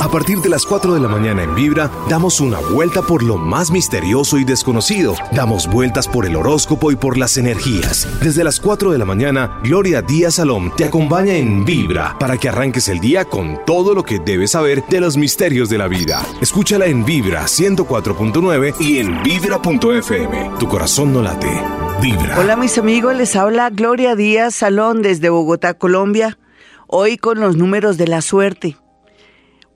A partir de las 4 de la mañana en Vibra, damos una vuelta por lo más misterioso y desconocido. Damos vueltas por el horóscopo y por las energías. Desde las 4 de la mañana, Gloria Díaz Salom te acompaña en Vibra para que arranques el día con todo lo que debes saber de los misterios de la vida. Escúchala en Vibra 104.9 y en Vibra.fm. Tu corazón no late. Vibra. Hola mis amigos, les habla Gloria Díaz Salón desde Bogotá, Colombia. Hoy con los números de la suerte.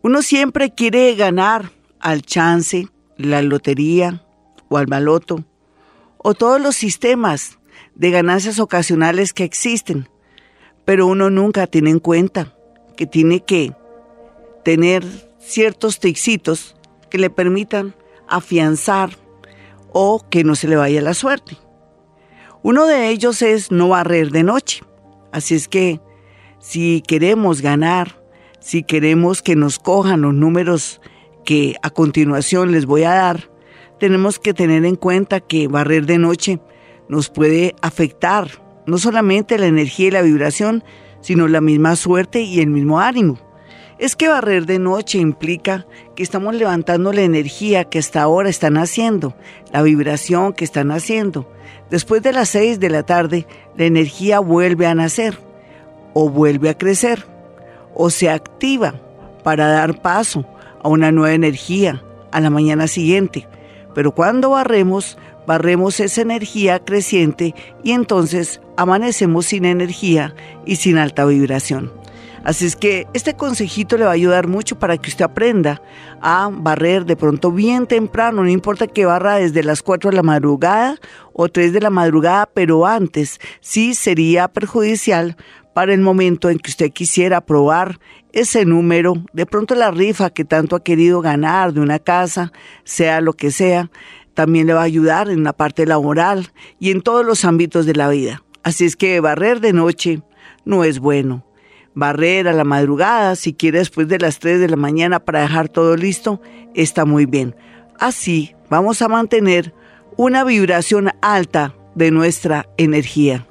Uno siempre quiere ganar al chance, la lotería o al baloto o todos los sistemas de ganancias ocasionales que existen, pero uno nunca tiene en cuenta que tiene que tener ciertos tixitos que le permitan afianzar o que no se le vaya la suerte. Uno de ellos es no barrer de noche. Así es que si queremos ganar si queremos que nos cojan los números que a continuación les voy a dar, tenemos que tener en cuenta que barrer de noche nos puede afectar no solamente la energía y la vibración, sino la misma suerte y el mismo ánimo. Es que barrer de noche implica que estamos levantando la energía que hasta ahora están haciendo, la vibración que están haciendo. Después de las seis de la tarde, la energía vuelve a nacer o vuelve a crecer o se activa para dar paso a una nueva energía a la mañana siguiente. Pero cuando barremos, barremos esa energía creciente y entonces amanecemos sin energía y sin alta vibración. Así es que este consejito le va a ayudar mucho para que usted aprenda a barrer de pronto bien temprano, no importa que barra desde las 4 de la madrugada o 3 de la madrugada, pero antes sí sería perjudicial para el momento en que usted quisiera probar ese número, de pronto la rifa que tanto ha querido ganar de una casa, sea lo que sea, también le va a ayudar en la parte laboral y en todos los ámbitos de la vida. Así es que barrer de noche no es bueno. Barrer a la madrugada, si quiere después de las 3 de la mañana para dejar todo listo, está muy bien. Así vamos a mantener una vibración alta de nuestra energía.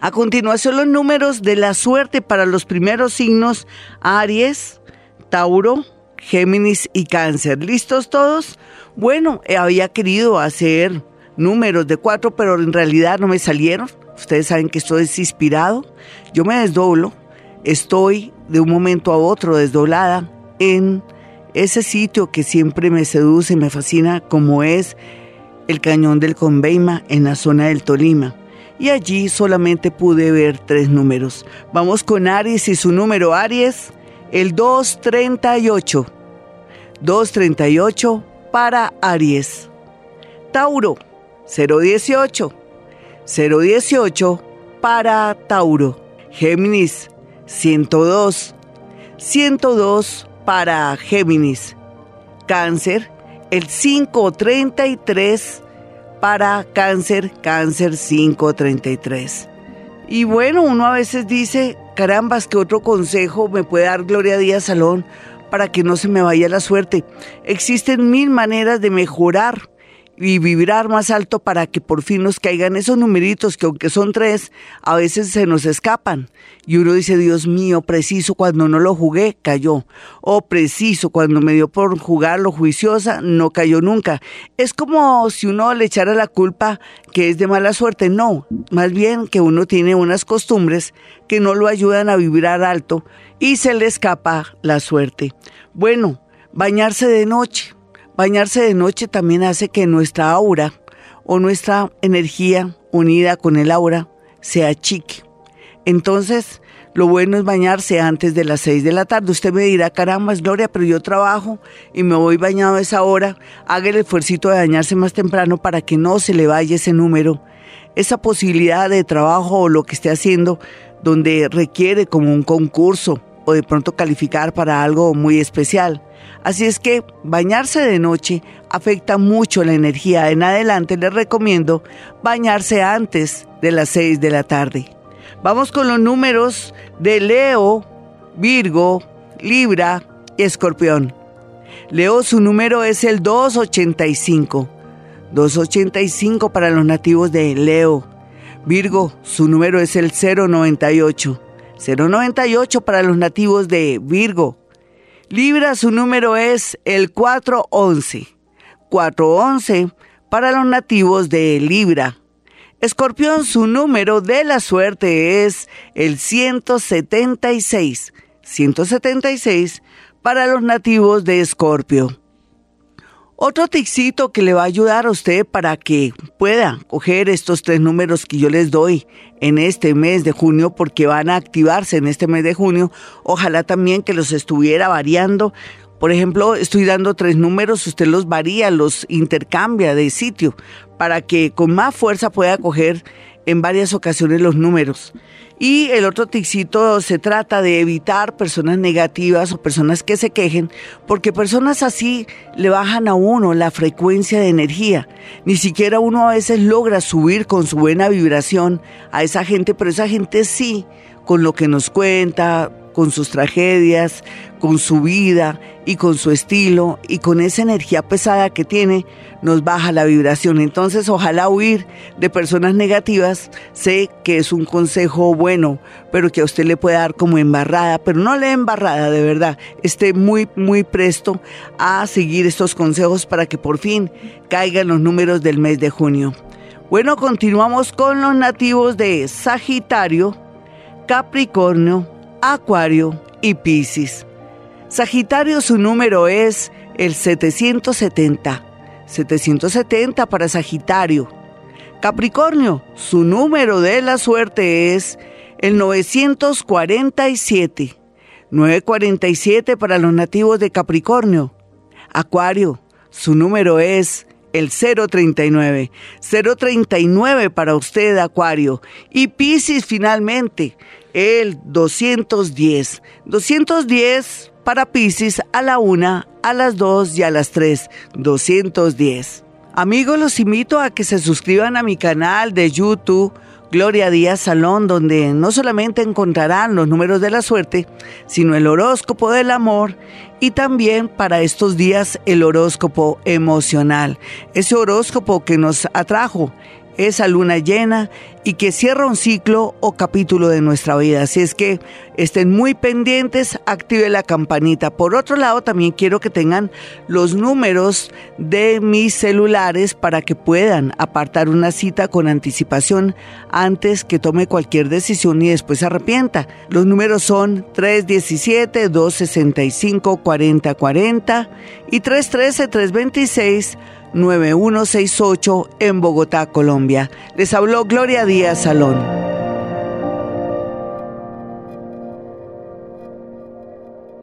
A continuación los números de la suerte para los primeros signos Aries, Tauro, Géminis y Cáncer. ¿Listos todos? Bueno, eh, había querido hacer números de cuatro, pero en realidad no me salieron. Ustedes saben que esto es inspirado. Yo me desdoblo. Estoy de un momento a otro desdoblada en ese sitio que siempre me seduce, me fascina, como es el Cañón del Conveima en la zona del Tolima y allí solamente pude ver tres números. Vamos con Aries y su número Aries, el 238. 238 para Aries. Tauro, 018. 018 para Tauro. Géminis, 102. 102 para Géminis. Cáncer, el 533 para cáncer, cáncer 533. Y bueno, uno a veces dice, carambas, que otro consejo me puede dar Gloria Díaz Salón para que no se me vaya la suerte. Existen mil maneras de mejorar y vibrar más alto para que por fin nos caigan esos numeritos que aunque son tres, a veces se nos escapan. Y uno dice, Dios mío, preciso cuando no lo jugué, cayó. O preciso cuando me dio por jugarlo juiciosa, no cayó nunca. Es como si uno le echara la culpa que es de mala suerte. No, más bien que uno tiene unas costumbres que no lo ayudan a vibrar alto y se le escapa la suerte. Bueno, bañarse de noche Bañarse de noche también hace que nuestra aura o nuestra energía unida con el aura sea chique. Entonces, lo bueno es bañarse antes de las 6 de la tarde. Usted me dirá, caramba, Gloria, pero yo trabajo y me voy bañado a esa hora. Haga el esfuerzo de bañarse más temprano para que no se le vaya ese número, esa posibilidad de trabajo o lo que esté haciendo donde requiere como un concurso o de pronto calificar para algo muy especial. Así es que bañarse de noche afecta mucho la energía. En adelante les recomiendo bañarse antes de las 6 de la tarde. Vamos con los números de Leo, Virgo, Libra y Escorpión. Leo, su número es el 285. 285 para los nativos de Leo. Virgo, su número es el 098. 098 para los nativos de Virgo. Libra, su número es el 411. 411 para los nativos de Libra. Escorpión, su número de la suerte es el 176. 176 para los nativos de Escorpio. Otro ticito que le va a ayudar a usted para que pueda coger estos tres números que yo les doy en este mes de junio, porque van a activarse en este mes de junio, ojalá también que los estuviera variando. Por ejemplo, estoy dando tres números, usted los varía, los intercambia de sitio, para que con más fuerza pueda coger en varias ocasiones los números. Y el otro ticito se trata de evitar personas negativas o personas que se quejen, porque personas así le bajan a uno la frecuencia de energía. Ni siquiera uno a veces logra subir con su buena vibración a esa gente, pero esa gente sí, con lo que nos cuenta, con sus tragedias, con su vida y con su estilo y con esa energía pesada que tiene, nos baja la vibración. Entonces, ojalá huir de personas negativas. Sé que es un consejo bueno, pero que a usted le puede dar como embarrada, pero no le embarrada, de verdad. Esté muy, muy presto a seguir estos consejos para que por fin caigan los números del mes de junio. Bueno, continuamos con los nativos de Sagitario, Capricornio, Acuario y Piscis. Sagitario su número es el 770. 770 para Sagitario. Capricornio, su número de la suerte es el 947. 947 para los nativos de Capricornio. Acuario, su número es el 039. 039 para usted, Acuario. Y Piscis finalmente, el 210. 210 para Pisces a la una, a las dos y a las tres. 210. Amigos, los invito a que se suscriban a mi canal de YouTube. Gloria Díaz Salón, donde no solamente encontrarán los números de la suerte, sino el horóscopo del amor y también para estos días el horóscopo emocional, ese horóscopo que nos atrajo esa luna llena y que cierra un ciclo o capítulo de nuestra vida. Así es que estén muy pendientes, active la campanita. Por otro lado, también quiero que tengan los números de mis celulares para que puedan apartar una cita con anticipación antes que tome cualquier decisión y después se arrepienta. Los números son 317-265-4040 y 313-326. 9168 en Bogotá, Colombia. Les habló Gloria Díaz Salón.